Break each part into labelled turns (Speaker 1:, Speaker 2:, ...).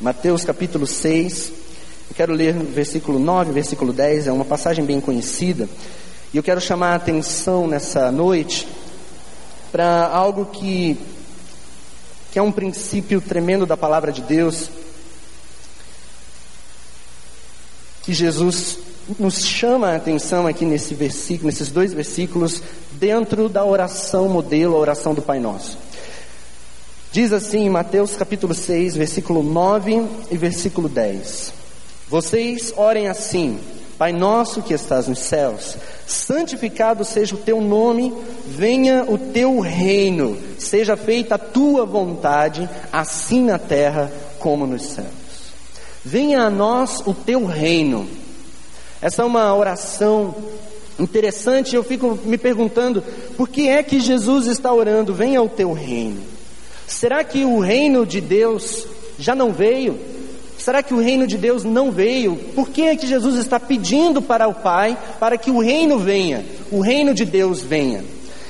Speaker 1: Mateus capítulo 6. Eu quero ler versículo 9, versículo 10, é uma passagem bem conhecida. E eu quero chamar a atenção nessa noite para algo que, que é um princípio tremendo da palavra de Deus, que Jesus nos chama a atenção aqui nesse versículo, nesses dois versículos, dentro da oração modelo, a oração do Pai Nosso. Diz assim em Mateus capítulo 6, versículo 9 e versículo 10. Vocês orem assim: Pai nosso que estás nos céus, santificado seja o teu nome, venha o teu reino, seja feita a tua vontade, assim na terra como nos céus. Venha a nós o teu reino. Essa é uma oração interessante, eu fico me perguntando, por que é que Jesus está orando, venha o teu reino? Será que o reino de Deus já não veio? Será que o reino de Deus não veio? Por que é que Jesus está pedindo para o Pai para que o reino venha, o reino de Deus venha?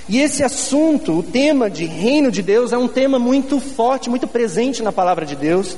Speaker 1: E esse assunto, o tema de reino de Deus, é um tema muito forte, muito presente na palavra de Deus.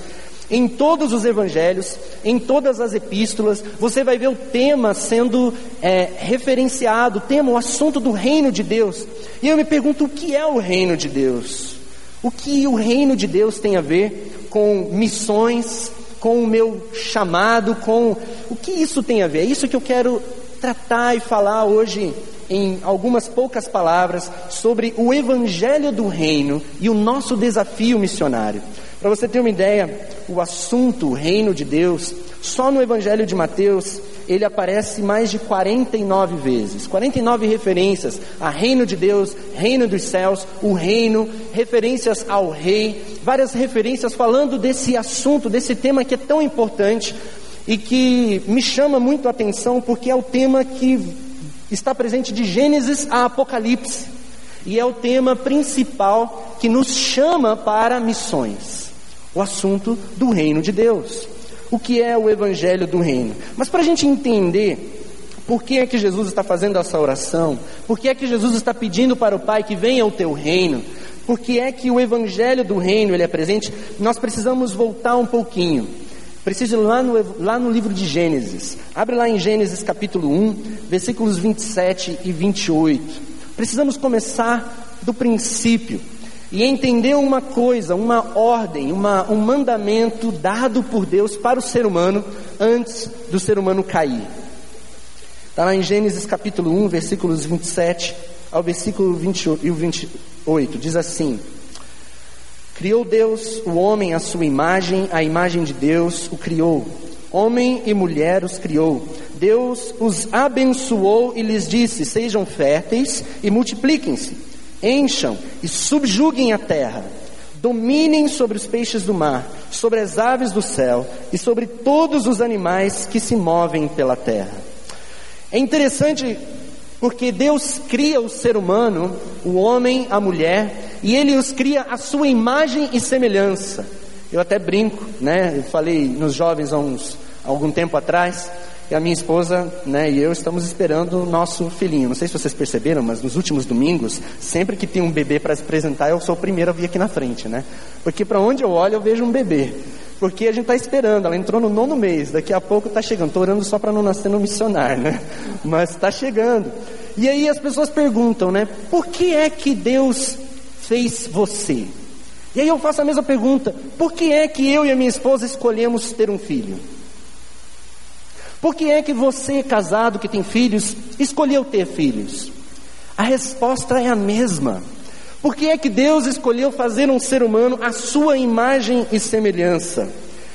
Speaker 1: Em todos os evangelhos, em todas as epístolas, você vai ver o tema sendo é, referenciado, o tema, o assunto do reino de Deus. E eu me pergunto, o que é o reino de Deus? O que o reino de Deus tem a ver com missões, com o meu chamado, com o que isso tem a ver? É isso que eu quero tratar e falar hoje em algumas poucas palavras sobre o evangelho do reino e o nosso desafio missionário. Para você ter uma ideia, o assunto o reino de Deus, só no evangelho de Mateus, ele aparece mais de 49 vezes. 49 referências a reino de Deus, reino dos céus, o reino, referências ao rei, várias referências falando desse assunto, desse tema que é tão importante e que me chama muito a atenção porque é o tema que está presente de Gênesis a Apocalipse e é o tema principal que nos chama para missões. O assunto do reino de Deus o que é o evangelho do reino. Mas para a gente entender por que é que Jesus está fazendo essa oração, por que é que Jesus está pedindo para o Pai que venha o teu reino, por que é que o evangelho do reino ele é presente, nós precisamos voltar um pouquinho. Preciso ir lá no, lá no livro de Gênesis. Abre lá em Gênesis capítulo 1, versículos 27 e 28. Precisamos começar do princípio e entendeu uma coisa, uma ordem, uma, um mandamento dado por Deus para o ser humano antes do ser humano cair. Está lá em Gênesis capítulo 1, versículos 27 ao versículo 28, diz assim: Criou Deus o homem à sua imagem, a imagem de Deus o criou. Homem e mulher os criou. Deus os abençoou e lhes disse: Sejam férteis e multipliquem-se encham e subjuguem a terra, dominem sobre os peixes do mar, sobre as aves do céu e sobre todos os animais que se movem pela terra. É interessante porque Deus cria o ser humano, o homem, a mulher, e Ele os cria à sua imagem e semelhança. Eu até brinco, né? Eu falei nos jovens há uns algum tempo atrás e a minha esposa né, e eu estamos esperando o nosso filhinho. Não sei se vocês perceberam, mas nos últimos domingos, sempre que tem um bebê para se apresentar, eu sou o primeiro a vir aqui na frente, né? Porque para onde eu olho, eu vejo um bebê. Porque a gente está esperando, ela entrou no nono mês, daqui a pouco está chegando. Estou orando só para não nascer no missionário, né? Mas está chegando. E aí as pessoas perguntam, né? Por que é que Deus fez você? E aí eu faço a mesma pergunta: por que é que eu e a minha esposa escolhemos ter um filho? Por que é que você, casado, que tem filhos, escolheu ter filhos? A resposta é a mesma. Por que é que Deus escolheu fazer um ser humano à sua imagem e semelhança?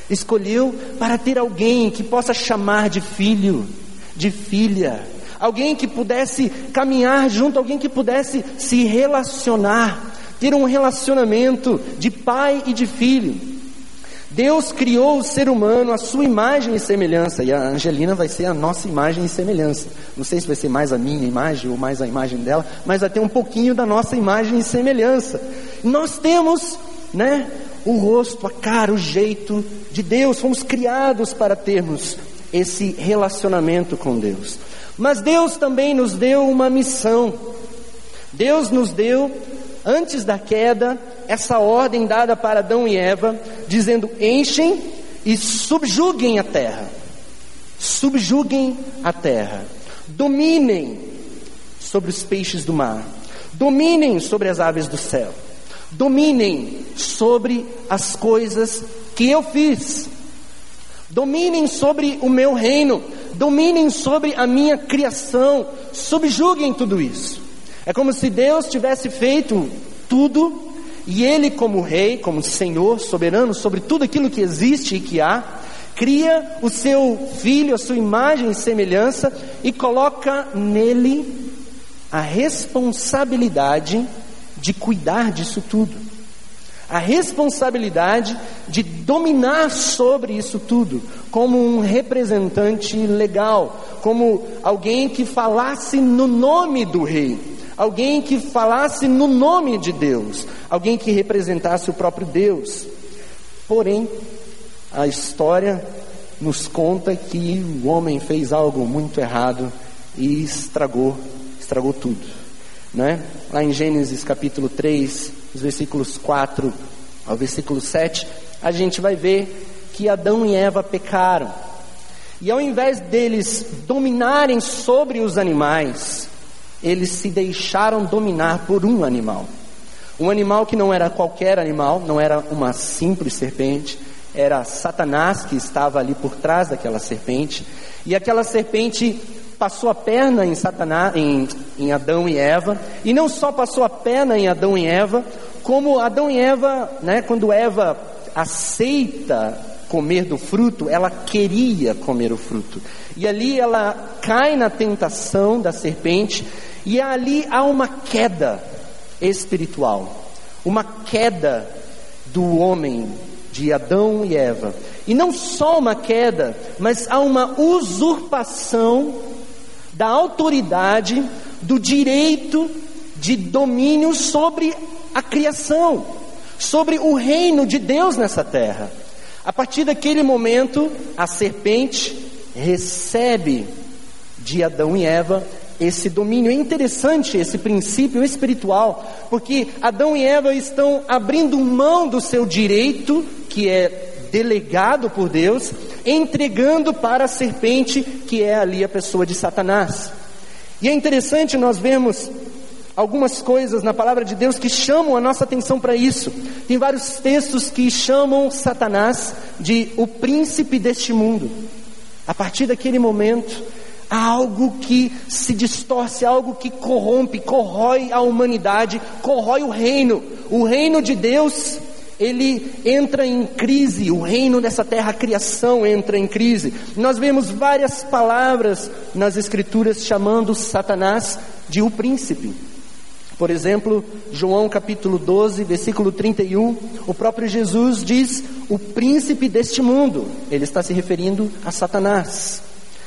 Speaker 1: Escolheu para ter alguém que possa chamar de filho, de filha, alguém que pudesse caminhar junto, alguém que pudesse se relacionar, ter um relacionamento de pai e de filho. Deus criou o ser humano à sua imagem e semelhança, e a Angelina vai ser a nossa imagem e semelhança. Não sei se vai ser mais a minha imagem ou mais a imagem dela, mas vai ter um pouquinho da nossa imagem e semelhança. Nós temos, né, o rosto, a cara, o jeito de Deus, fomos criados para termos esse relacionamento com Deus. Mas Deus também nos deu uma missão. Deus nos deu, antes da queda, essa ordem dada para Adão e Eva, dizendo: enchem e subjuguem a terra. Subjuguem a terra. Dominem sobre os peixes do mar. Dominem sobre as aves do céu. Dominem sobre as coisas que eu fiz. Dominem sobre o meu reino. Dominem sobre a minha criação. Subjuguem tudo isso. É como se Deus tivesse feito tudo e Ele, como Rei, como Senhor soberano sobre tudo aquilo que existe e que há, cria o seu filho, a sua imagem e semelhança e coloca nele a responsabilidade de cuidar disso tudo. A responsabilidade de dominar sobre isso tudo, como um representante legal, como alguém que falasse no nome do rei, alguém que falasse no nome de Deus, alguém que representasse o próprio Deus. Porém, a história nos conta que o homem fez algo muito errado e estragou, estragou tudo. Né? Lá em Gênesis capítulo 3, os versículos 4 ao versículo 7, a gente vai ver que Adão e Eva pecaram. E ao invés deles dominarem sobre os animais, eles se deixaram dominar por um animal. Um animal que não era qualquer animal, não era uma simples serpente, era Satanás que estava ali por trás daquela serpente, e aquela serpente passou a perna em Satanás, em, em Adão e Eva, e não só passou a perna em Adão e Eva, como Adão e Eva, né, quando Eva aceita comer do fruto, ela queria comer o fruto. E ali ela cai na tentação da serpente, e ali há uma queda espiritual, uma queda do homem, de Adão e Eva. E não só uma queda, mas há uma usurpação da autoridade, do direito de domínio sobre a criação, sobre o reino de Deus nessa terra. A partir daquele momento, a serpente recebe de Adão e Eva esse domínio. É interessante esse princípio espiritual, porque Adão e Eva estão abrindo mão do seu direito, que é delegado por Deus, entregando para a serpente, que é ali a pessoa de Satanás. E é interessante nós vermos algumas coisas na palavra de Deus que chamam a nossa atenção para isso. Tem vários textos que chamam Satanás de o príncipe deste mundo. A partir daquele momento, há algo que se distorce, algo que corrompe, corrói a humanidade, corrói o reino. O reino de Deus ele entra em crise, o reino dessa terra, a criação entra em crise. Nós vemos várias palavras nas Escrituras chamando Satanás de o príncipe. Por exemplo, João capítulo 12, versículo 31, o próprio Jesus diz o príncipe deste mundo. Ele está se referindo a Satanás.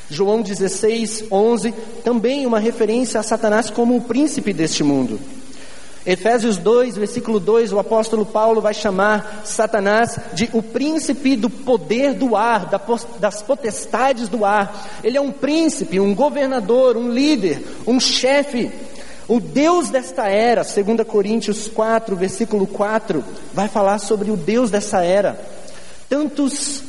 Speaker 1: João 16, 11, também uma referência a Satanás como o príncipe deste mundo. Efésios 2, versículo 2, o apóstolo Paulo vai chamar Satanás de o príncipe do poder do ar, das potestades do ar. Ele é um príncipe, um governador, um líder, um chefe. O Deus desta era, 2 Coríntios 4, versículo 4, vai falar sobre o Deus dessa era. Tantos,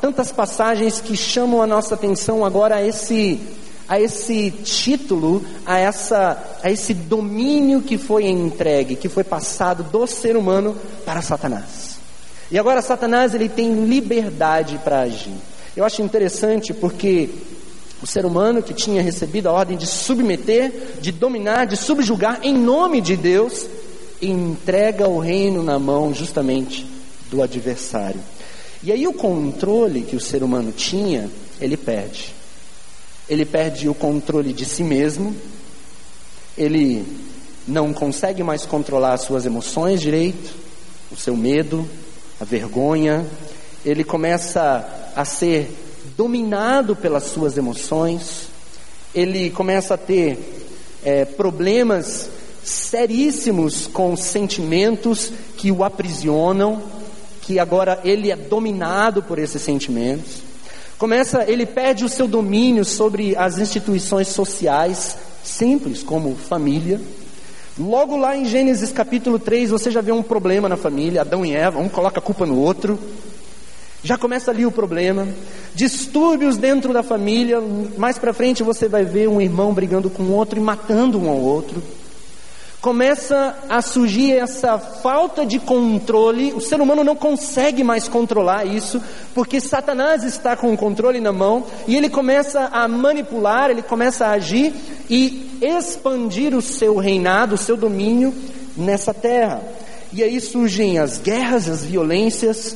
Speaker 1: tantas passagens que chamam a nossa atenção agora a esse a esse título, a, essa, a esse domínio que foi entregue, que foi passado do ser humano para Satanás. E agora Satanás ele tem liberdade para agir. Eu acho interessante porque o ser humano que tinha recebido a ordem de submeter, de dominar, de subjugar em nome de Deus, entrega o reino na mão justamente do adversário. E aí o controle que o ser humano tinha, ele perde. Ele perde o controle de si mesmo, ele não consegue mais controlar as suas emoções direito, o seu medo, a vergonha, ele começa a ser dominado pelas suas emoções, ele começa a ter é, problemas seríssimos com sentimentos que o aprisionam, que agora ele é dominado por esses sentimentos. Começa, ele perde o seu domínio sobre as instituições sociais simples, como família. Logo lá em Gênesis capítulo 3, você já vê um problema na família, Adão e Eva, um coloca a culpa no outro. Já começa ali o problema. Distúrbios dentro da família. Mais para frente você vai ver um irmão brigando com outro e matando um ao outro. Começa a surgir essa falta de controle. O ser humano não consegue mais controlar isso, porque Satanás está com o controle na mão e ele começa a manipular, ele começa a agir e expandir o seu reinado, o seu domínio nessa terra. E aí surgem as guerras, as violências,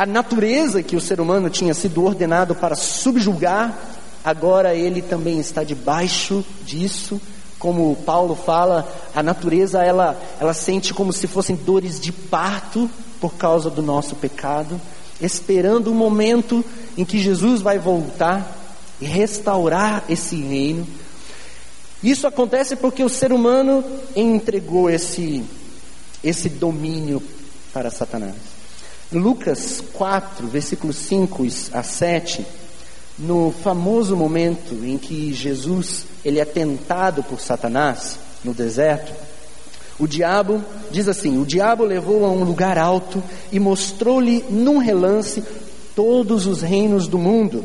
Speaker 1: a natureza que o ser humano tinha sido ordenado para subjugar, agora ele também está debaixo disso. Como Paulo fala, a natureza ela, ela sente como se fossem dores de parto por causa do nosso pecado, esperando o momento em que Jesus vai voltar e restaurar esse reino. Isso acontece porque o ser humano entregou esse, esse domínio para Satanás. Lucas 4, versículos 5 a 7, no famoso momento em que Jesus ele é tentado por Satanás no deserto, o diabo diz assim: o diabo levou a um lugar alto e mostrou-lhe num relance todos os reinos do mundo.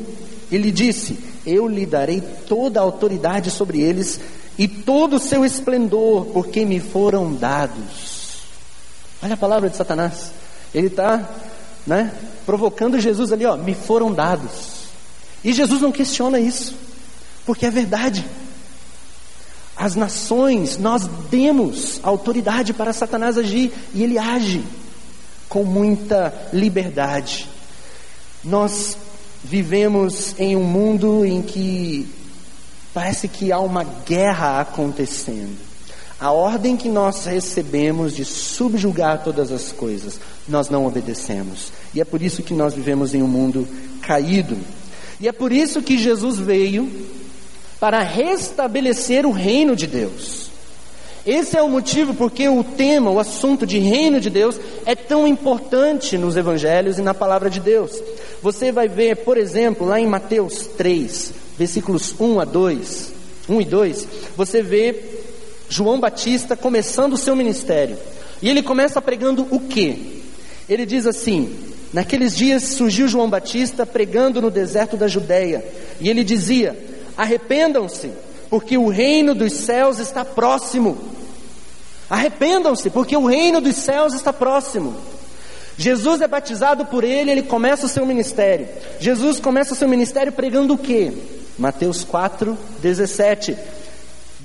Speaker 1: Ele disse: Eu lhe darei toda a autoridade sobre eles e todo o seu esplendor, porque me foram dados. Olha a palavra de Satanás. Ele está né, provocando Jesus ali, ó, me foram dados. E Jesus não questiona isso, porque é verdade. As nações, nós demos autoridade para Satanás agir e ele age com muita liberdade. Nós vivemos em um mundo em que parece que há uma guerra acontecendo. A ordem que nós recebemos de subjugar todas as coisas, nós não obedecemos. E é por isso que nós vivemos em um mundo caído. E é por isso que Jesus veio para restabelecer o reino de Deus. Esse é o motivo porque o tema, o assunto de reino de Deus é tão importante nos evangelhos e na palavra de Deus. Você vai ver, por exemplo, lá em Mateus 3, versículos 1 a 2, 1 e 2, você vê João Batista começando o seu ministério. E ele começa pregando o quê? Ele diz assim: Naqueles dias surgiu João Batista pregando no deserto da Judéia, e ele dizia: Arrependam-se, porque o reino dos céus está próximo. Arrependam-se, porque o reino dos céus está próximo. Jesus é batizado por ele, ele começa o seu ministério. Jesus começa o seu ministério pregando o quê? Mateus 4, 17.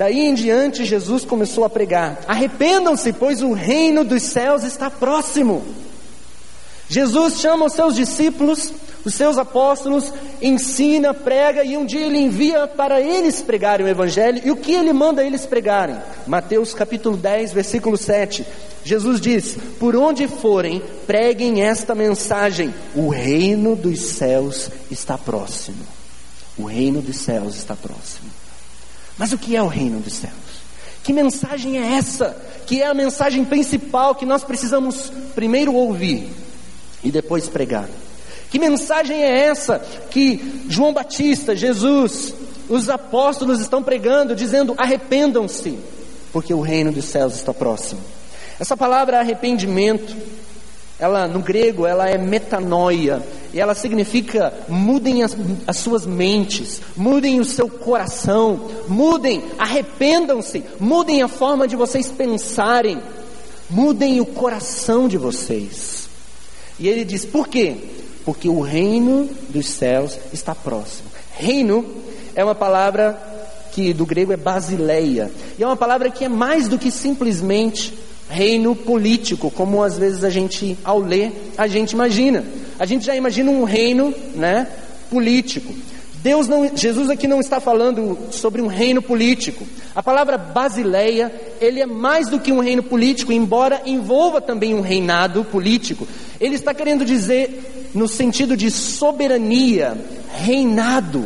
Speaker 1: Daí em diante, Jesus começou a pregar: Arrependam-se, pois o reino dos céus está próximo. Jesus chama os seus discípulos, os seus apóstolos, ensina, prega e um dia ele envia para eles pregarem o Evangelho. E o que ele manda eles pregarem? Mateus capítulo 10, versículo 7. Jesus diz: Por onde forem, preguem esta mensagem: O reino dos céus está próximo. O reino dos céus está próximo. Mas o que é o reino dos céus? Que mensagem é essa? Que é a mensagem principal que nós precisamos primeiro ouvir e depois pregar. Que mensagem é essa que João Batista, Jesus, os apóstolos estão pregando, dizendo: arrependam-se, porque o reino dos céus está próximo. Essa palavra arrependimento ela no grego ela é metanoia e ela significa mudem as, as suas mentes, mudem o seu coração, mudem, arrependam-se, mudem a forma de vocês pensarem, mudem o coração de vocês. E ele diz: por quê? Porque o reino dos céus está próximo. Reino é uma palavra que do grego é basileia, e é uma palavra que é mais do que simplesmente reino político, como às vezes a gente, ao ler, a gente imagina. A gente já imagina um reino, né, político. Deus não, Jesus aqui não está falando sobre um reino político. A palavra basileia, ele é mais do que um reino político, embora envolva também um reinado político. Ele está querendo dizer no sentido de soberania, reinado.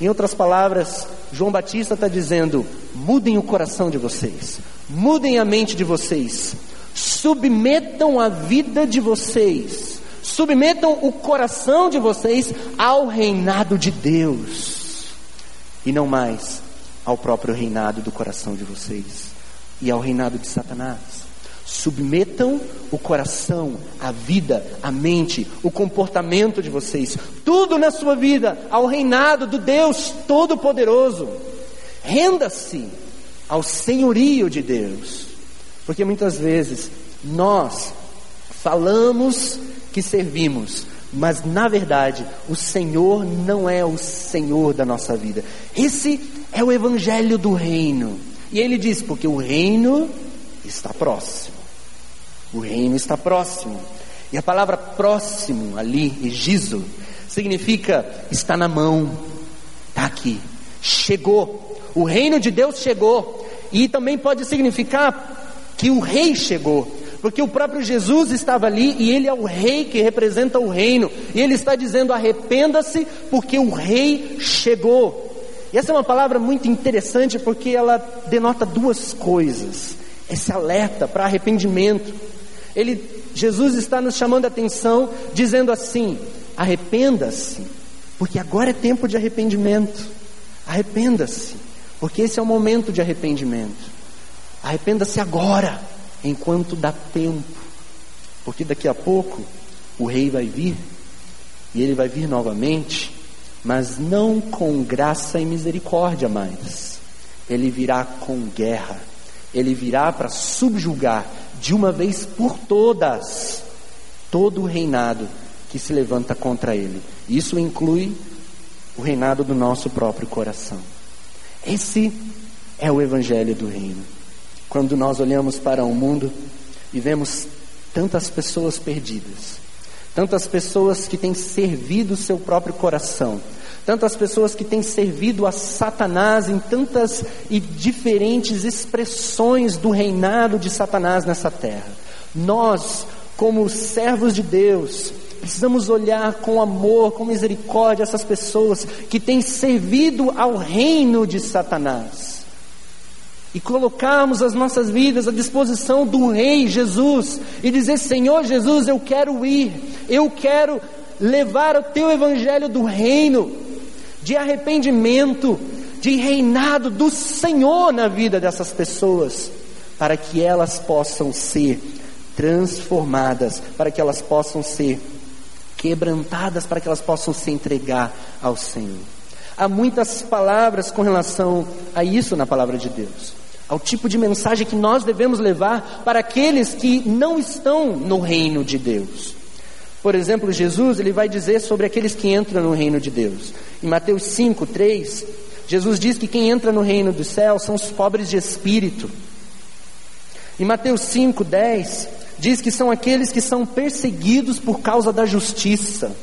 Speaker 1: Em outras palavras, João Batista está dizendo: mudem o coração de vocês, Mudem a mente de vocês. Submetam a vida de vocês. Submetam o coração de vocês ao reinado de Deus. E não mais ao próprio reinado do coração de vocês e ao reinado de Satanás. Submetam o coração, a vida, a mente, o comportamento de vocês, tudo na sua vida ao reinado do Deus Todo-Poderoso. Renda-se ao senhorio de Deus, porque muitas vezes nós falamos que servimos, mas na verdade o Senhor não é o Senhor da nossa vida. Esse é o Evangelho do Reino. E ele diz: porque o reino está próximo. O reino está próximo. E a palavra próximo ali, egizo, significa está na mão, está aqui, chegou. O reino de Deus chegou. E também pode significar que o rei chegou. Porque o próprio Jesus estava ali e ele é o rei que representa o reino. E ele está dizendo: arrependa-se, porque o rei chegou. E essa é uma palavra muito interessante porque ela denota duas coisas. Esse alerta para arrependimento. Ele, Jesus está nos chamando a atenção, dizendo assim: arrependa-se, porque agora é tempo de arrependimento. Arrependa-se, porque esse é o momento de arrependimento. Arrependa-se agora, enquanto dá tempo, porque daqui a pouco o rei vai vir e ele vai vir novamente, mas não com graça e misericórdia mais. Ele virá com guerra, ele virá para subjugar de uma vez por todas todo o reinado que se levanta contra ele. Isso inclui o reinado do nosso próprio coração. Esse é o evangelho do reino. Quando nós olhamos para o mundo e vemos tantas pessoas perdidas, tantas pessoas que têm servido o seu próprio coração, tantas pessoas que têm servido a Satanás em tantas e diferentes expressões do reinado de Satanás nessa terra. Nós, como servos de Deus, precisamos olhar com amor, com misericórdia essas pessoas que têm servido ao reino de Satanás. E colocarmos as nossas vidas à disposição do Rei Jesus e dizer: Senhor Jesus, eu quero ir, eu quero levar o teu evangelho do reino de arrependimento, de reinado do Senhor na vida dessas pessoas, para que elas possam ser transformadas, para que elas possam ser quebrantadas, para que elas possam se entregar ao Senhor. Há muitas palavras com relação a isso na palavra de Deus, ao tipo de mensagem que nós devemos levar para aqueles que não estão no reino de Deus. Por exemplo, Jesus ele vai dizer sobre aqueles que entram no reino de Deus. Em Mateus 5, 3, Jesus diz que quem entra no reino dos céus são os pobres de espírito. Em Mateus 5, 10, diz que são aqueles que são perseguidos por causa da justiça.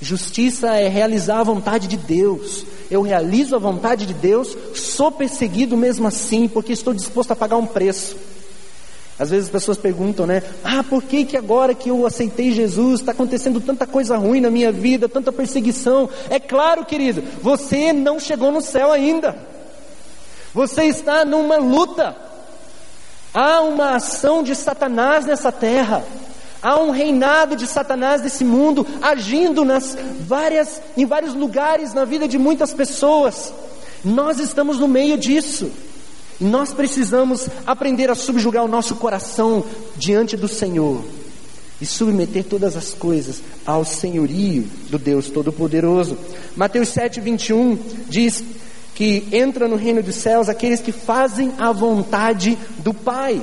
Speaker 1: Justiça é realizar a vontade de Deus. Eu realizo a vontade de Deus, sou perseguido mesmo assim, porque estou disposto a pagar um preço. Às vezes as pessoas perguntam, né? Ah, por que, que agora que eu aceitei Jesus está acontecendo tanta coisa ruim na minha vida, tanta perseguição? É claro, querido, você não chegou no céu ainda. Você está numa luta. Há uma ação de Satanás nessa terra. Há um reinado de Satanás nesse mundo agindo nas várias, em vários lugares na vida de muitas pessoas. Nós estamos no meio disso. Nós precisamos aprender a subjugar o nosso coração diante do Senhor e submeter todas as coisas ao senhorio do Deus Todo-Poderoso. Mateus 7, 21 diz que entra no reino dos céus aqueles que fazem a vontade do Pai.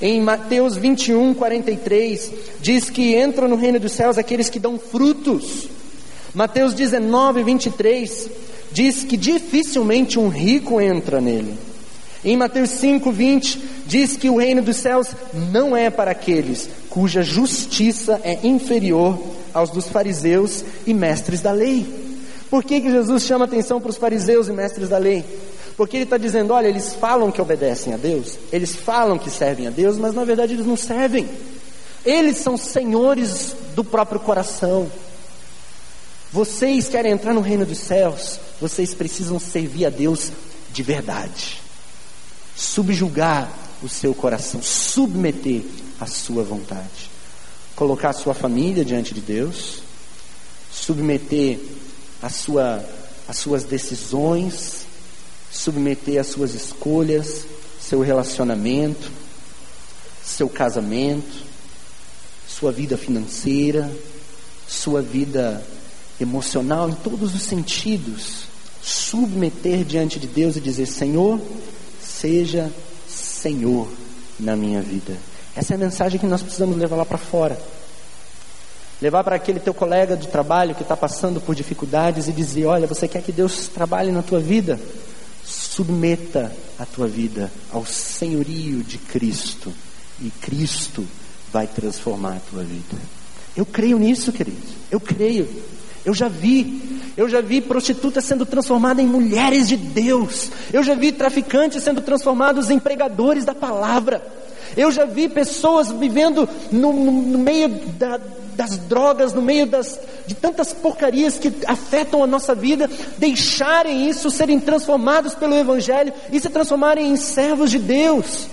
Speaker 1: Em Mateus 21, 43, diz que entram no reino dos céus aqueles que dão frutos. Mateus 19, 23 diz que dificilmente um rico entra nele. Em Mateus 5, 20, diz que o reino dos céus não é para aqueles cuja justiça é inferior aos dos fariseus e mestres da lei. Por que, que Jesus chama atenção para os fariseus e mestres da lei? Porque ele está dizendo: olha, eles falam que obedecem a Deus, eles falam que servem a Deus, mas na verdade eles não servem. Eles são senhores do próprio coração. Vocês querem entrar no reino dos céus, vocês precisam servir a Deus de verdade. Subjugar o seu coração, submeter a sua vontade. Colocar a sua família diante de Deus, submeter a sua, as suas decisões, submeter as suas escolhas, seu relacionamento, seu casamento, sua vida financeira, sua vida emocional, em todos os sentidos, submeter diante de Deus e dizer: Senhor, seja Senhor na minha vida. Essa é a mensagem que nós precisamos levar lá para fora. Levar para aquele teu colega de trabalho que está passando por dificuldades e dizer: Olha, você quer que Deus trabalhe na tua vida? Submeta a tua vida ao senhorio de Cristo e Cristo vai transformar a tua vida. Eu creio nisso, queridos. Eu creio. Eu já vi. Eu já vi prostitutas sendo transformadas em mulheres de Deus. Eu já vi traficantes sendo transformados em pregadores da palavra. Eu já vi pessoas vivendo no, no, no meio da, das drogas, no meio das, de tantas porcarias que afetam a nossa vida, deixarem isso, serem transformados pelo Evangelho e se transformarem em servos de Deus.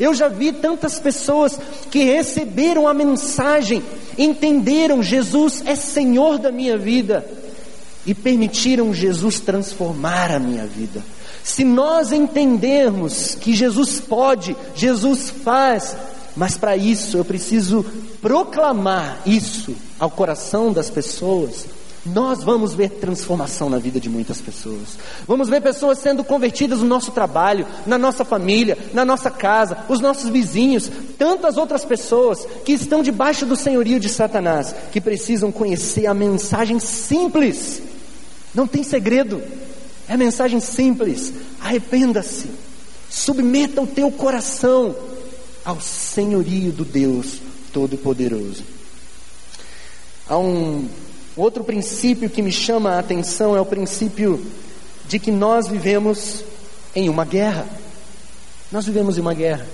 Speaker 1: Eu já vi tantas pessoas que receberam a mensagem, entenderam Jesus é Senhor da minha vida e permitiram Jesus transformar a minha vida. Se nós entendermos que Jesus pode, Jesus faz, mas para isso eu preciso proclamar isso ao coração das pessoas, nós vamos ver transformação na vida de muitas pessoas. Vamos ver pessoas sendo convertidas no nosso trabalho, na nossa família, na nossa casa, os nossos vizinhos, tantas outras pessoas que estão debaixo do senhorio de Satanás, que precisam conhecer a mensagem simples. Não tem segredo. É a mensagem simples. Arrependa-se. Submeta o teu coração ao senhorio do Deus Todo-Poderoso. Há um outro princípio que me chama a atenção é o princípio de que nós vivemos em uma guerra. Nós vivemos em uma guerra.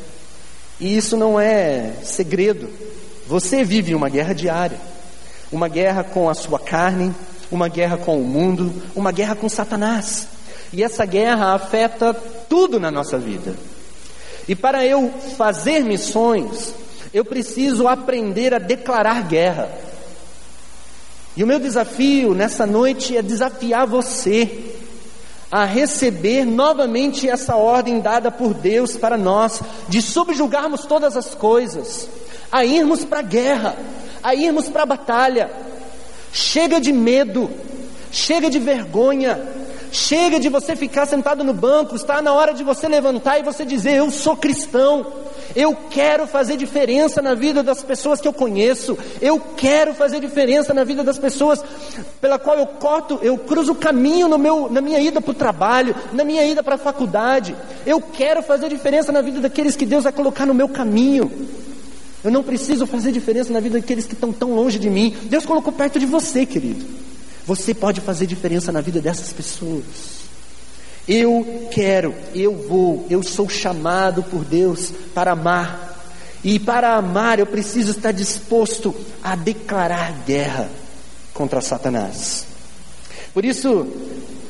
Speaker 1: E isso não é segredo. Você vive uma guerra diária. Uma guerra com a sua carne, uma guerra com o mundo, uma guerra com Satanás. E essa guerra afeta tudo na nossa vida. E para eu fazer missões, eu preciso aprender a declarar guerra. E o meu desafio nessa noite é desafiar você a receber novamente essa ordem dada por Deus para nós, de subjugarmos todas as coisas, a irmos para a guerra, a irmos para a batalha. Chega de medo, chega de vergonha, chega de você ficar sentado no banco, está na hora de você levantar e você dizer: Eu sou cristão. Eu quero fazer diferença na vida das pessoas que eu conheço. Eu quero fazer diferença na vida das pessoas pela qual eu corto, eu cruzo o caminho no meu, na minha ida para o trabalho, na minha ida para a faculdade. Eu quero fazer diferença na vida daqueles que Deus vai colocar no meu caminho. Eu não preciso fazer diferença na vida daqueles que estão tão longe de mim. Deus colocou perto de você, querido. Você pode fazer diferença na vida dessas pessoas. Eu quero, eu vou, eu sou chamado por Deus para amar. E para amar eu preciso estar disposto a declarar guerra contra Satanás. Por isso,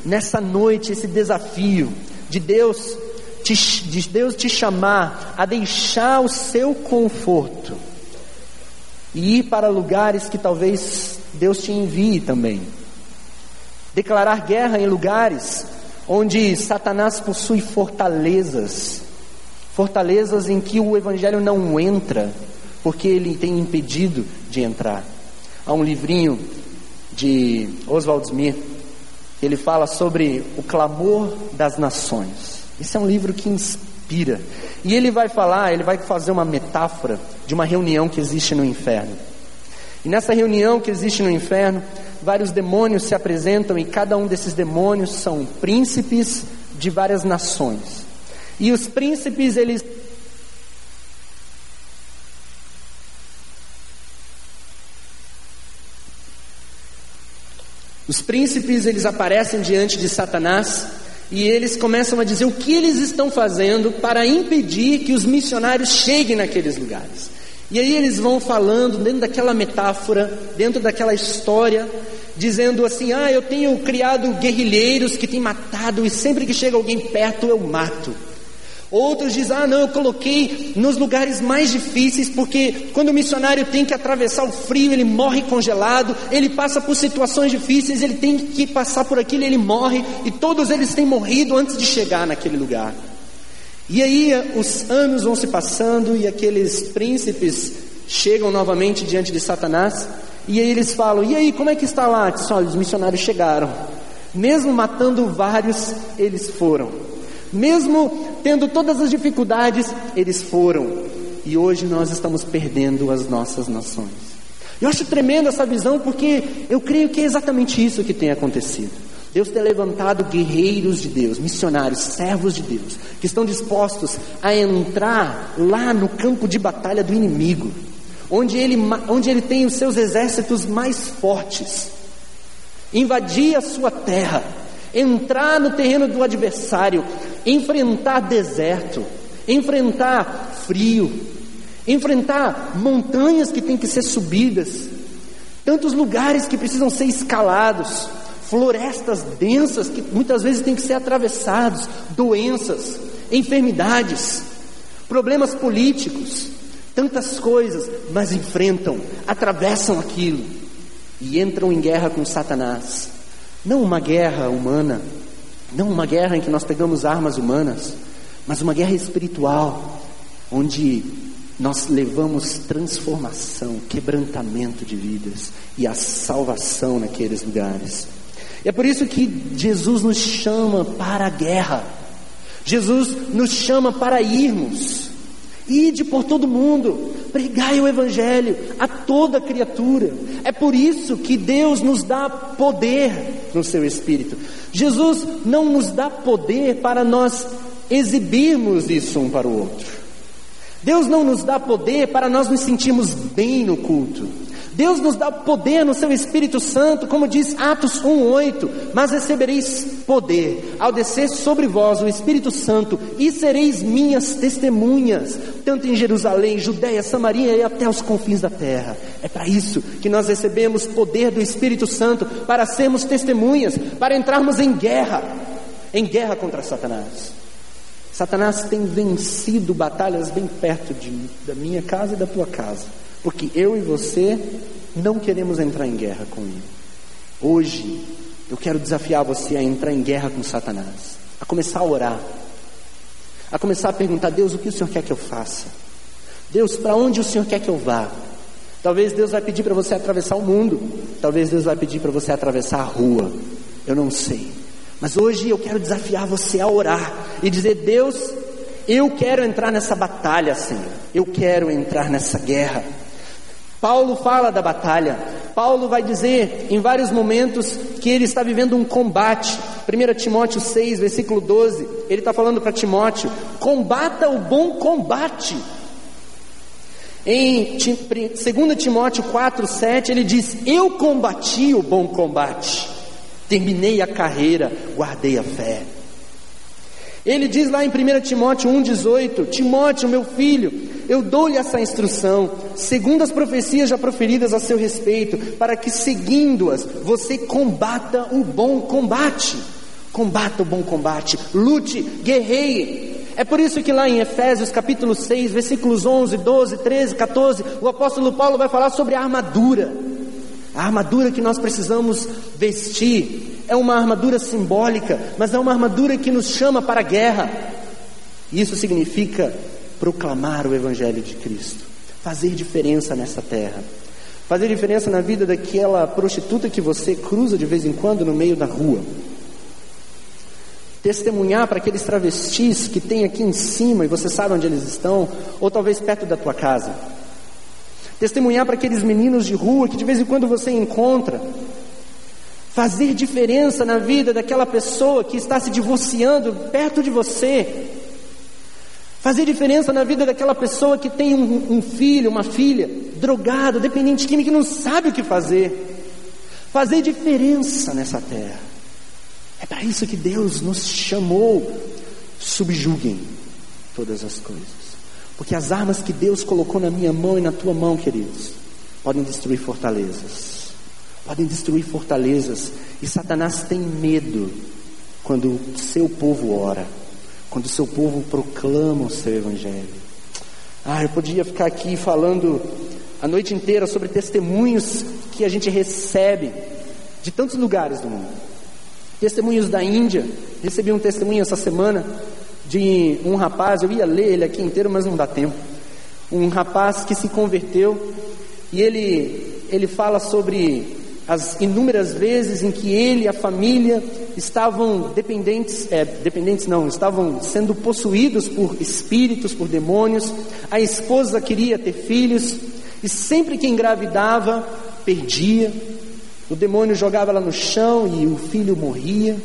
Speaker 1: nessa noite, esse desafio de Deus te, de Deus te chamar a deixar o seu conforto e ir para lugares que talvez Deus te envie também. Declarar guerra em lugares onde Satanás possui fortalezas, fortalezas em que o Evangelho não entra, porque ele tem impedido de entrar. Há um livrinho de Oswald Smith, ele fala sobre o clamor das nações. Esse é um livro que inspira. E ele vai falar, ele vai fazer uma metáfora de uma reunião que existe no inferno. E nessa reunião que existe no inferno, vários demônios se apresentam e cada um desses demônios são príncipes de várias nações. E os príncipes, eles Os príncipes, eles aparecem diante de Satanás e eles começam a dizer o que eles estão fazendo para impedir que os missionários cheguem naqueles lugares. E aí eles vão falando dentro daquela metáfora, dentro daquela história, dizendo assim: Ah, eu tenho criado guerrilheiros que têm matado e sempre que chega alguém perto eu mato. Outros dizem: Ah, não, eu coloquei nos lugares mais difíceis, porque quando o missionário tem que atravessar o frio, ele morre congelado, ele passa por situações difíceis, ele tem que passar por aquilo, ele morre, e todos eles têm morrido antes de chegar naquele lugar. E aí os anos vão se passando e aqueles príncipes chegam novamente diante de Satanás. E aí eles falam: E aí, como é que está lá? Diz, Olha, os missionários chegaram. Mesmo matando vários, eles foram. Mesmo tendo todas as dificuldades, eles foram. E hoje nós estamos perdendo as nossas nações. Eu acho tremenda essa visão porque eu creio que é exatamente isso que tem acontecido. Deus tem levantado guerreiros de Deus, missionários, servos de Deus, que estão dispostos a entrar lá no campo de batalha do inimigo, onde ele, onde ele tem os seus exércitos mais fortes, invadir a sua terra, entrar no terreno do adversário, enfrentar deserto, enfrentar frio, enfrentar montanhas que têm que ser subidas, tantos lugares que precisam ser escalados, florestas densas que muitas vezes têm que ser atravessados, doenças, enfermidades, problemas políticos, tantas coisas, mas enfrentam, atravessam aquilo e entram em guerra com Satanás. Não uma guerra humana, não uma guerra em que nós pegamos armas humanas, mas uma guerra espiritual, onde nós levamos transformação, quebrantamento de vidas e a salvação naqueles lugares. É por isso que Jesus nos chama para a guerra. Jesus nos chama para irmos. Ide por todo mundo, pregai o Evangelho a toda criatura. É por isso que Deus nos dá poder no seu Espírito. Jesus não nos dá poder para nós exibirmos isso um para o outro. Deus não nos dá poder para nós nos sentirmos bem no culto. Deus nos dá poder no seu Espírito Santo, como diz Atos 1:8, mas recebereis poder ao descer sobre vós o Espírito Santo e sereis minhas testemunhas, tanto em Jerusalém, Judéia, Samaria e até os confins da terra. É para isso que nós recebemos poder do Espírito Santo para sermos testemunhas, para entrarmos em guerra, em guerra contra Satanás. Satanás tem vencido batalhas bem perto de, da minha casa e da tua casa. Porque eu e você não queremos entrar em guerra com ele. Hoje, eu quero desafiar você a entrar em guerra com Satanás, a começar a orar, a começar a perguntar: Deus, o que o Senhor quer que eu faça? Deus, para onde o Senhor quer que eu vá? Talvez Deus vai pedir para você atravessar o mundo, talvez Deus vai pedir para você atravessar a rua, eu não sei. Mas hoje eu quero desafiar você a orar e dizer: Deus, eu quero entrar nessa batalha, Senhor, eu quero entrar nessa guerra. Paulo fala da batalha. Paulo vai dizer em vários momentos que ele está vivendo um combate. 1 Timóteo 6, versículo 12, ele está falando para Timóteo: combata o bom combate. Em 2 Timóteo 4, 7, ele diz: Eu combati o bom combate, terminei a carreira, guardei a fé. Ele diz lá em 1 Timóteo 1,18: Timóteo, meu filho, eu dou-lhe essa instrução, segundo as profecias já proferidas a seu respeito, para que seguindo-as você combata o bom combate. Combata o bom combate, lute, guerreie. É por isso que lá em Efésios capítulo 6, versículos 11, 12, 13, 14, o apóstolo Paulo vai falar sobre a armadura. A armadura que nós precisamos vestir é uma armadura simbólica, mas é uma armadura que nos chama para a guerra. Isso significa proclamar o Evangelho de Cristo, fazer diferença nessa terra, fazer diferença na vida daquela prostituta que você cruza de vez em quando no meio da rua, testemunhar para aqueles travestis que tem aqui em cima e você sabe onde eles estão, ou talvez perto da tua casa. Testemunhar para aqueles meninos de rua que de vez em quando você encontra. Fazer diferença na vida daquela pessoa que está se divorciando perto de você. Fazer diferença na vida daquela pessoa que tem um, um filho, uma filha, drogado, dependente químico, que não sabe o que fazer. Fazer diferença nessa terra. É para isso que Deus nos chamou. Subjuguem todas as coisas. Porque as armas que Deus colocou na minha mão e na tua mão, queridos, podem destruir fortalezas. Podem destruir fortalezas. E Satanás tem medo quando o seu povo ora, quando o seu povo proclama o seu evangelho. Ah, eu podia ficar aqui falando a noite inteira sobre testemunhos que a gente recebe de tantos lugares do mundo. Testemunhos da Índia, recebi um testemunho essa semana de um rapaz, eu ia ler ele aqui inteiro, mas não dá tempo. Um rapaz que se converteu e ele, ele fala sobre as inúmeras vezes em que ele e a família estavam dependentes, é, dependentes não, estavam sendo possuídos por espíritos, por demônios. A esposa queria ter filhos e sempre que engravidava, perdia. O demônio jogava ela no chão e o filho morria.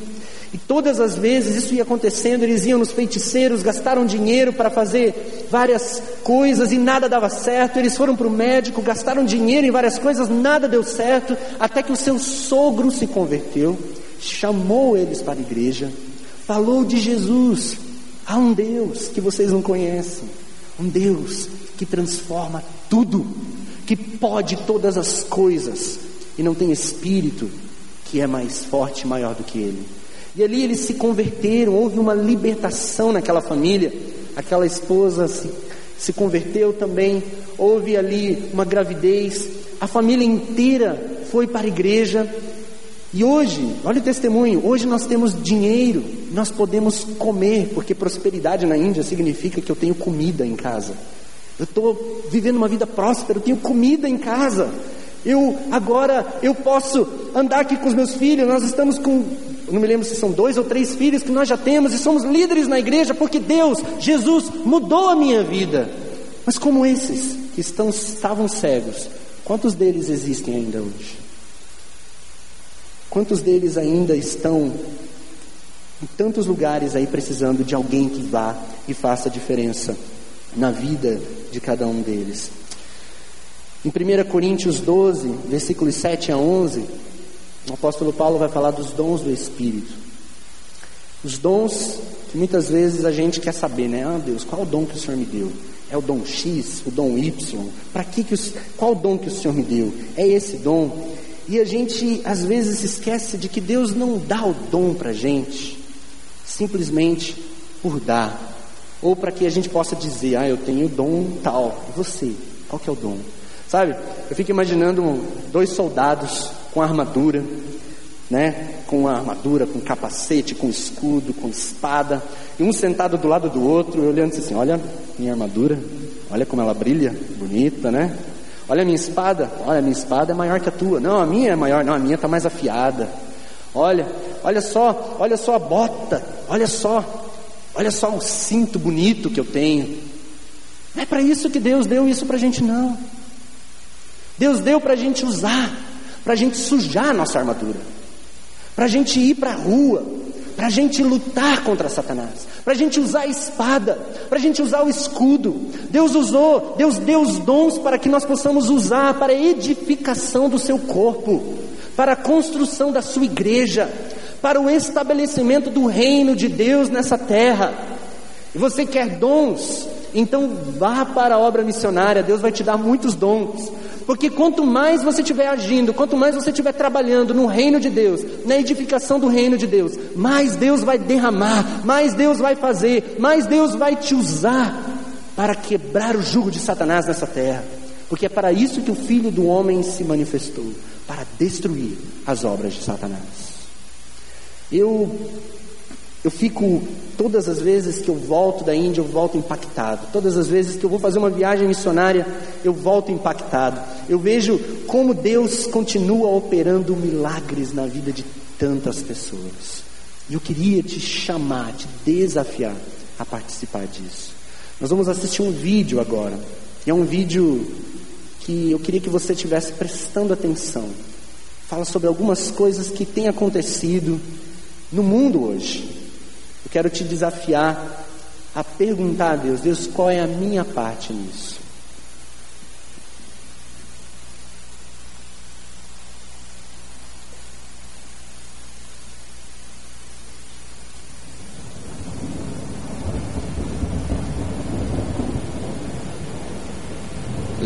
Speaker 1: E todas as vezes isso ia acontecendo, eles iam nos feiticeiros, gastaram dinheiro para fazer várias coisas e nada dava certo. Eles foram para o médico, gastaram dinheiro em várias coisas, nada deu certo, até que o seu sogro se converteu, chamou eles para a igreja, falou de Jesus. Há um Deus que vocês não conhecem, um Deus que transforma tudo, que pode todas as coisas e não tem espírito que é mais forte, maior do que ele. E ali eles se converteram, houve uma libertação naquela família. Aquela esposa se, se converteu também, houve ali uma gravidez. A família inteira foi para a igreja. E hoje, olha o testemunho: hoje nós temos dinheiro, nós podemos comer, porque prosperidade na Índia significa que eu tenho comida em casa. Eu estou vivendo uma vida próspera, eu tenho comida em casa. Eu agora eu posso andar aqui com os meus filhos. Nós estamos com não me lembro se são dois ou três filhos que nós já temos e somos líderes na igreja porque Deus, Jesus, mudou a minha vida. Mas como esses que estão, estavam cegos, quantos deles existem ainda hoje? Quantos deles ainda estão em tantos lugares aí precisando de alguém que vá e faça a diferença na vida de cada um deles? Em 1 Coríntios 12, versículos 7 a 11, o apóstolo Paulo vai falar dos dons do Espírito. Os dons que muitas vezes a gente quer saber, né? Ah, Deus, qual o dom que o Senhor me deu? É o dom X, o dom Y? Para que que os, qual o dom que o Senhor me deu? É esse dom? E a gente às vezes esquece de que Deus não dá o dom para a gente simplesmente por dar, ou para que a gente possa dizer, ah, eu tenho dom tal. E você, qual que é o dom? Sabe? Eu fico imaginando dois soldados com armadura, né? Com armadura, com capacete, com escudo, com espada, e um sentado do lado do outro, olhando assim: olha minha armadura, olha como ela brilha, bonita, né? Olha a minha espada, olha a minha espada é maior que a tua. Não, a minha é maior, não, a minha está mais afiada. Olha, olha só, olha só a bota, olha só, olha só o cinto bonito que eu tenho. Não é para isso que Deus deu isso para a gente, não. Deus deu para a gente usar para a gente sujar a nossa armadura, para a gente ir para a rua, para a gente lutar contra Satanás, para a gente usar a espada, para a gente usar o escudo. Deus usou, Deus deu os dons para que nós possamos usar para a edificação do seu corpo, para a construção da sua igreja, para o estabelecimento do reino de Deus nessa terra. E você quer dons? Então vá para a obra missionária, Deus vai te dar muitos dons. Porque quanto mais você estiver agindo, quanto mais você estiver trabalhando no reino de Deus, na edificação do reino de Deus, mais Deus vai derramar, mais Deus vai fazer, mais Deus vai te usar para quebrar o jugo de Satanás nessa terra. Porque é para isso que o Filho do Homem se manifestou para destruir as obras de Satanás. Eu eu fico, todas as vezes que eu volto da Índia, eu volto impactado. Todas as vezes que eu vou fazer uma viagem missionária, eu volto impactado. Eu vejo como Deus continua operando milagres na vida de tantas pessoas. E eu queria te chamar, te desafiar a participar disso. Nós vamos assistir um vídeo agora. E é um vídeo que eu queria que você estivesse prestando atenção. Fala sobre algumas coisas que têm acontecido no mundo hoje quero te desafiar a perguntar a Deus: Deus, qual é a minha parte nisso?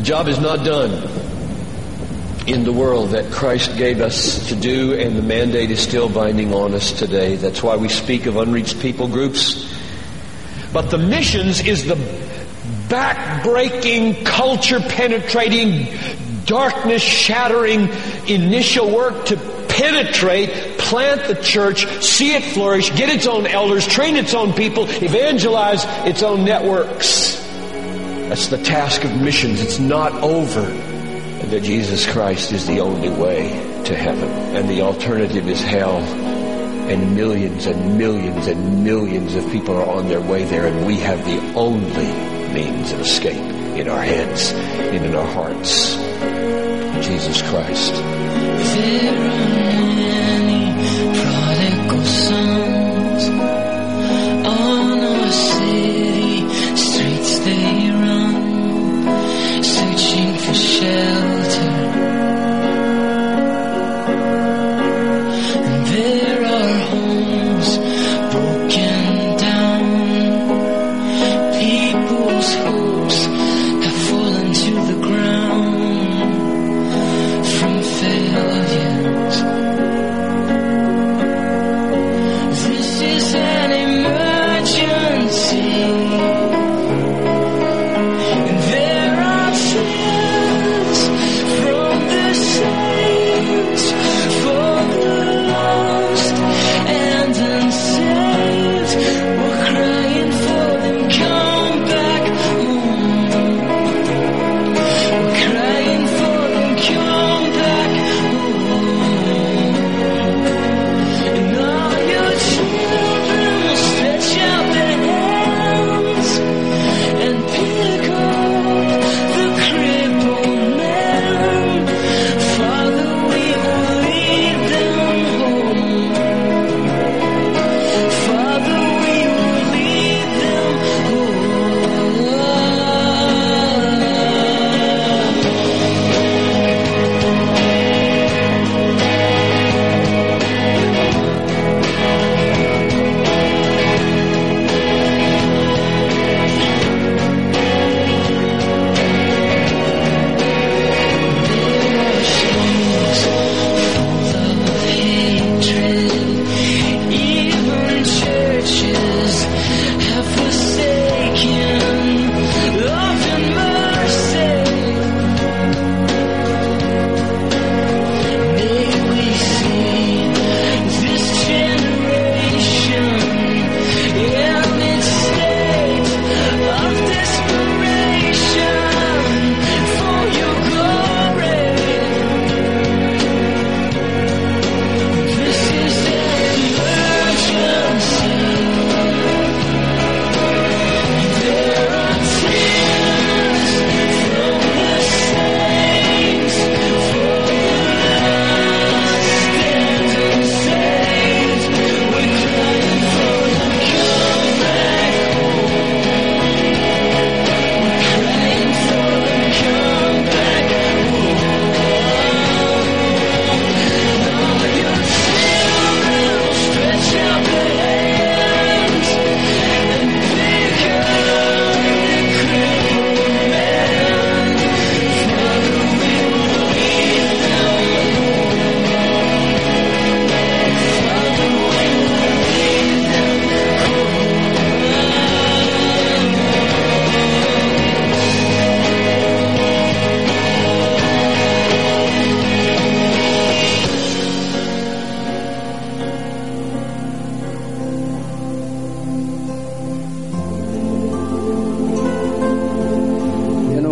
Speaker 2: Job is not done. In the world that Christ gave us to do, and the mandate is still binding on us today. That's why we speak of unreached people groups. But the missions is the back-breaking, culture-penetrating, darkness-shattering initial work to penetrate plant the church, see it flourish, get its own elders, train its own people, evangelize its own networks. That's the task of missions. It's not over. That Jesus Christ is the only way to heaven. And the alternative is hell. And millions and millions and millions of people are on their way there and we have the only means of escape in our heads and in our hearts. Jesus Christ.
Speaker 3: There are many prodigal sons on our city streets. They run, searching for shelter.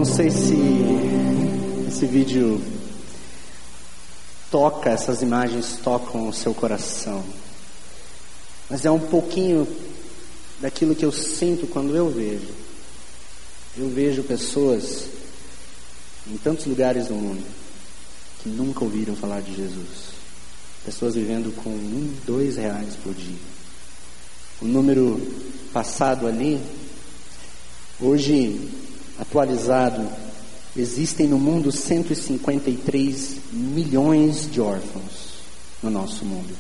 Speaker 1: Não sei se esse vídeo toca, essas imagens tocam o seu coração. Mas é um pouquinho daquilo que eu sinto quando eu vejo. Eu vejo pessoas em tantos lugares do mundo que nunca ouviram falar de Jesus. Pessoas vivendo com um, dois reais por dia. O número passado ali, hoje atualizado, existem no mundo 153 milhões de órfãos no nosso mundo.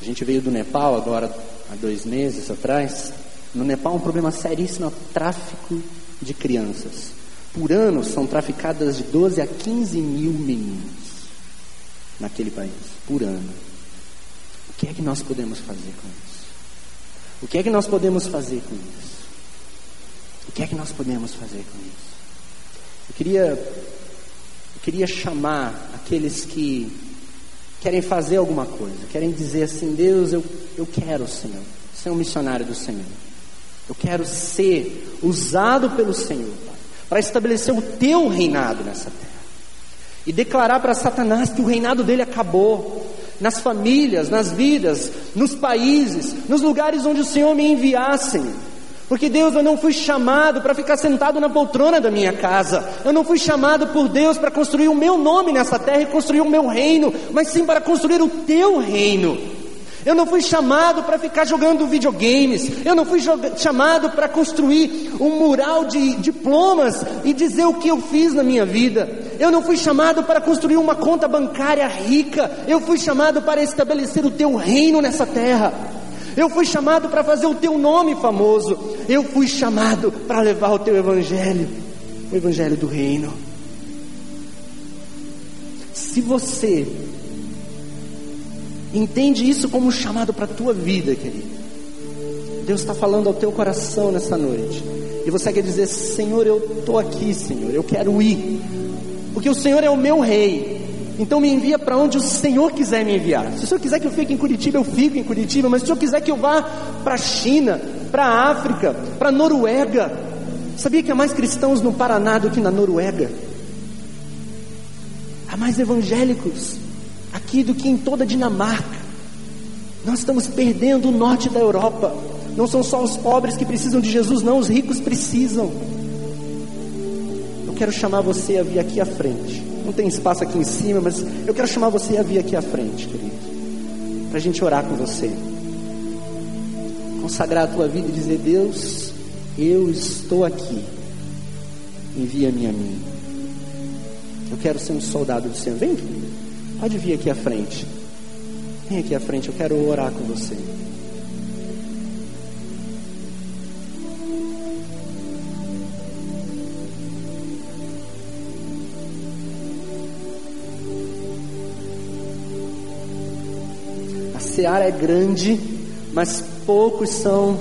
Speaker 1: A gente veio do Nepal agora há dois meses atrás. No Nepal, um problema seríssimo é o tráfico de crianças. Por ano são traficadas de 12 a 15 mil meninos naquele país, por ano. O que é que nós podemos fazer com isso? O que é que nós podemos fazer com isso? Que é que nós podemos fazer com isso? Eu queria, eu queria chamar aqueles que querem fazer alguma coisa, querem dizer assim: Deus, eu, eu quero, Senhor, ser um missionário do Senhor. Eu quero ser usado pelo Senhor para estabelecer o teu reinado nessa terra e declarar para Satanás que o reinado dele acabou nas famílias, nas vidas, nos países, nos lugares onde o Senhor me enviasse. Porque Deus, eu não fui chamado para ficar sentado na poltrona da minha casa. Eu não fui chamado por Deus para construir o meu nome nessa terra e construir o meu reino, mas sim para construir o teu reino. Eu não fui chamado para ficar jogando videogames. Eu não fui chamado para construir um mural de diplomas e dizer o que eu fiz na minha vida. Eu não fui chamado para construir uma conta bancária rica. Eu fui chamado para estabelecer o teu reino nessa terra. Eu fui chamado para fazer o teu nome famoso. Eu fui chamado para levar o teu evangelho, o evangelho do reino. Se você entende isso como um chamado para a tua vida, querido, Deus está falando ao teu coração nessa noite. E você quer dizer, Senhor, eu estou aqui, Senhor, eu quero ir. Porque o Senhor é o meu rei. Então me envia para onde o Senhor quiser me enviar. Se o Senhor quiser que eu fique em Curitiba, eu fico em Curitiba. Mas se o Senhor quiser que eu vá para a China, para a África, para a Noruega. Sabia que há mais cristãos no Paraná do que na Noruega? Há mais evangélicos aqui do que em toda a Dinamarca. Nós estamos perdendo o norte da Europa. Não são só os pobres que precisam de Jesus, não, os ricos precisam. Eu quero chamar você a vir aqui à frente. Não tem espaço aqui em cima, mas eu quero chamar você a vir aqui à frente, querido, para a gente orar com você. Consagrar a tua vida e dizer: Deus, eu estou aqui, envia-me a mim. Eu quero ser um soldado do Senhor. Vem, pode vir aqui à frente. Vem aqui à frente, eu quero orar com você. Seara é grande, mas poucos são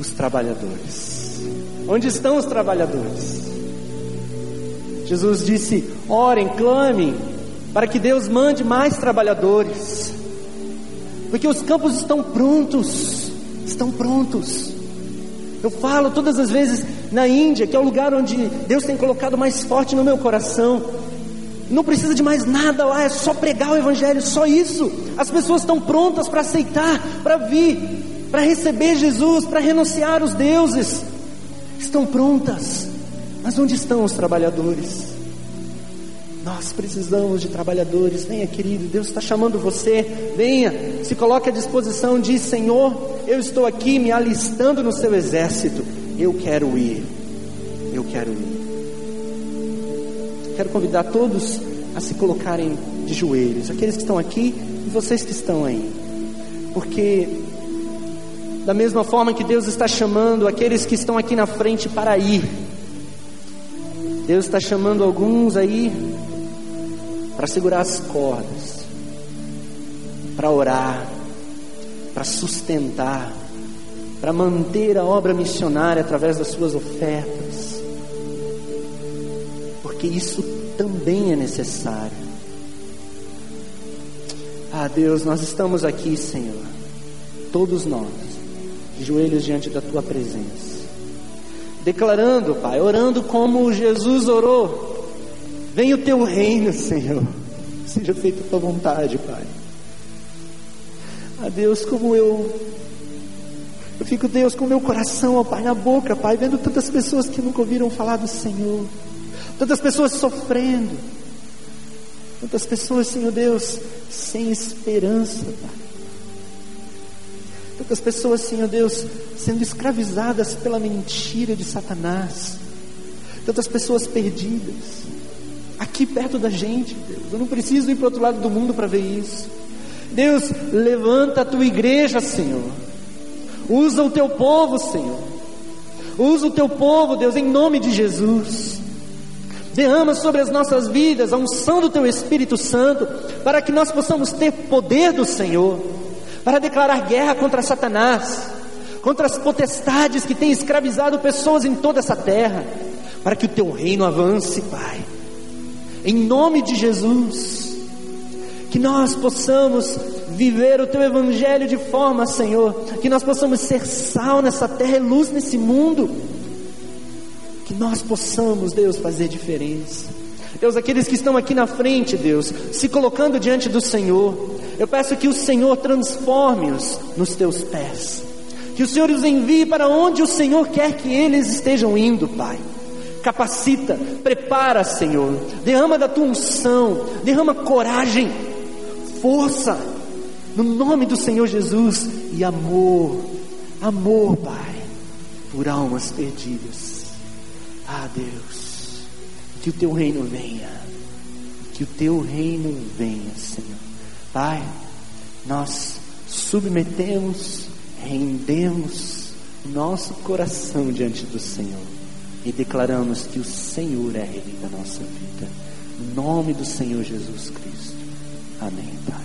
Speaker 1: os trabalhadores. Onde estão os trabalhadores? Jesus disse: orem, clamem, para que Deus mande mais trabalhadores, porque os campos estão prontos, estão prontos. Eu falo todas as vezes na Índia, que é o lugar onde Deus tem colocado mais forte no meu coração. Não precisa de mais nada lá, é só pregar o Evangelho, só isso. As pessoas estão prontas para aceitar, para vir, para receber Jesus, para renunciar os deuses. Estão prontas, mas onde estão os trabalhadores? Nós precisamos de trabalhadores. Venha, querido, Deus está chamando você. Venha, se coloque à disposição. Diz: Senhor, eu estou aqui me alistando no seu exército. Eu quero ir. Eu quero ir. Quero convidar todos a se colocarem de joelhos, aqueles que estão aqui e vocês que estão aí, porque da mesma forma que Deus está chamando aqueles que estão aqui na frente para ir, Deus está chamando alguns aí para segurar as cordas, para orar, para sustentar, para manter a obra missionária através das suas ofertas. Porque isso também é necessário. Ah, Deus, nós estamos aqui, Senhor, todos nós, de joelhos diante da tua presença, declarando, Pai, orando como Jesus orou: Venha o teu reino, Senhor, seja feita a tua vontade, Pai. Ah, Deus, como eu eu fico, Deus, com meu coração, ó Pai, na boca, Pai, vendo tantas pessoas que nunca ouviram falar do Senhor tantas pessoas sofrendo, tantas pessoas, Senhor Deus, sem esperança, Pai. Tantas pessoas, Senhor Deus, sendo escravizadas pela mentira de Satanás. Tantas pessoas perdidas. Aqui perto da gente, Deus. Eu não preciso ir para o outro lado do mundo para ver isso. Deus, levanta a tua igreja, Senhor. Usa o teu povo, Senhor. Usa o teu povo, Deus, em nome de Jesus. Derrama sobre as nossas vidas a unção do Teu Espírito Santo, para que nós possamos ter poder do Senhor, para declarar guerra contra Satanás, contra as potestades que têm escravizado pessoas em toda essa terra, para que o Teu reino avance, Pai. Em nome de Jesus Que nós possamos viver o teu evangelho de forma, Senhor, que nós possamos ser sal nessa terra e luz nesse mundo. Que nós possamos, Deus, fazer diferença. Deus, aqueles que estão aqui na frente, Deus, se colocando diante do Senhor, eu peço que o Senhor transforme-os nos teus pés. Que o Senhor os envie para onde o Senhor quer que eles estejam indo, Pai. Capacita, prepara, Senhor. Derrama da tua unção, derrama coragem, força, no nome do Senhor Jesus e amor, amor, Pai, por almas perdidas. Ah, Deus, que o teu reino venha, que o teu reino venha, Senhor. Pai, nós submetemos rendemos nosso coração diante do Senhor e declaramos que o Senhor é Rei da nossa vida. Em nome do Senhor Jesus Cristo. Amém, Pai.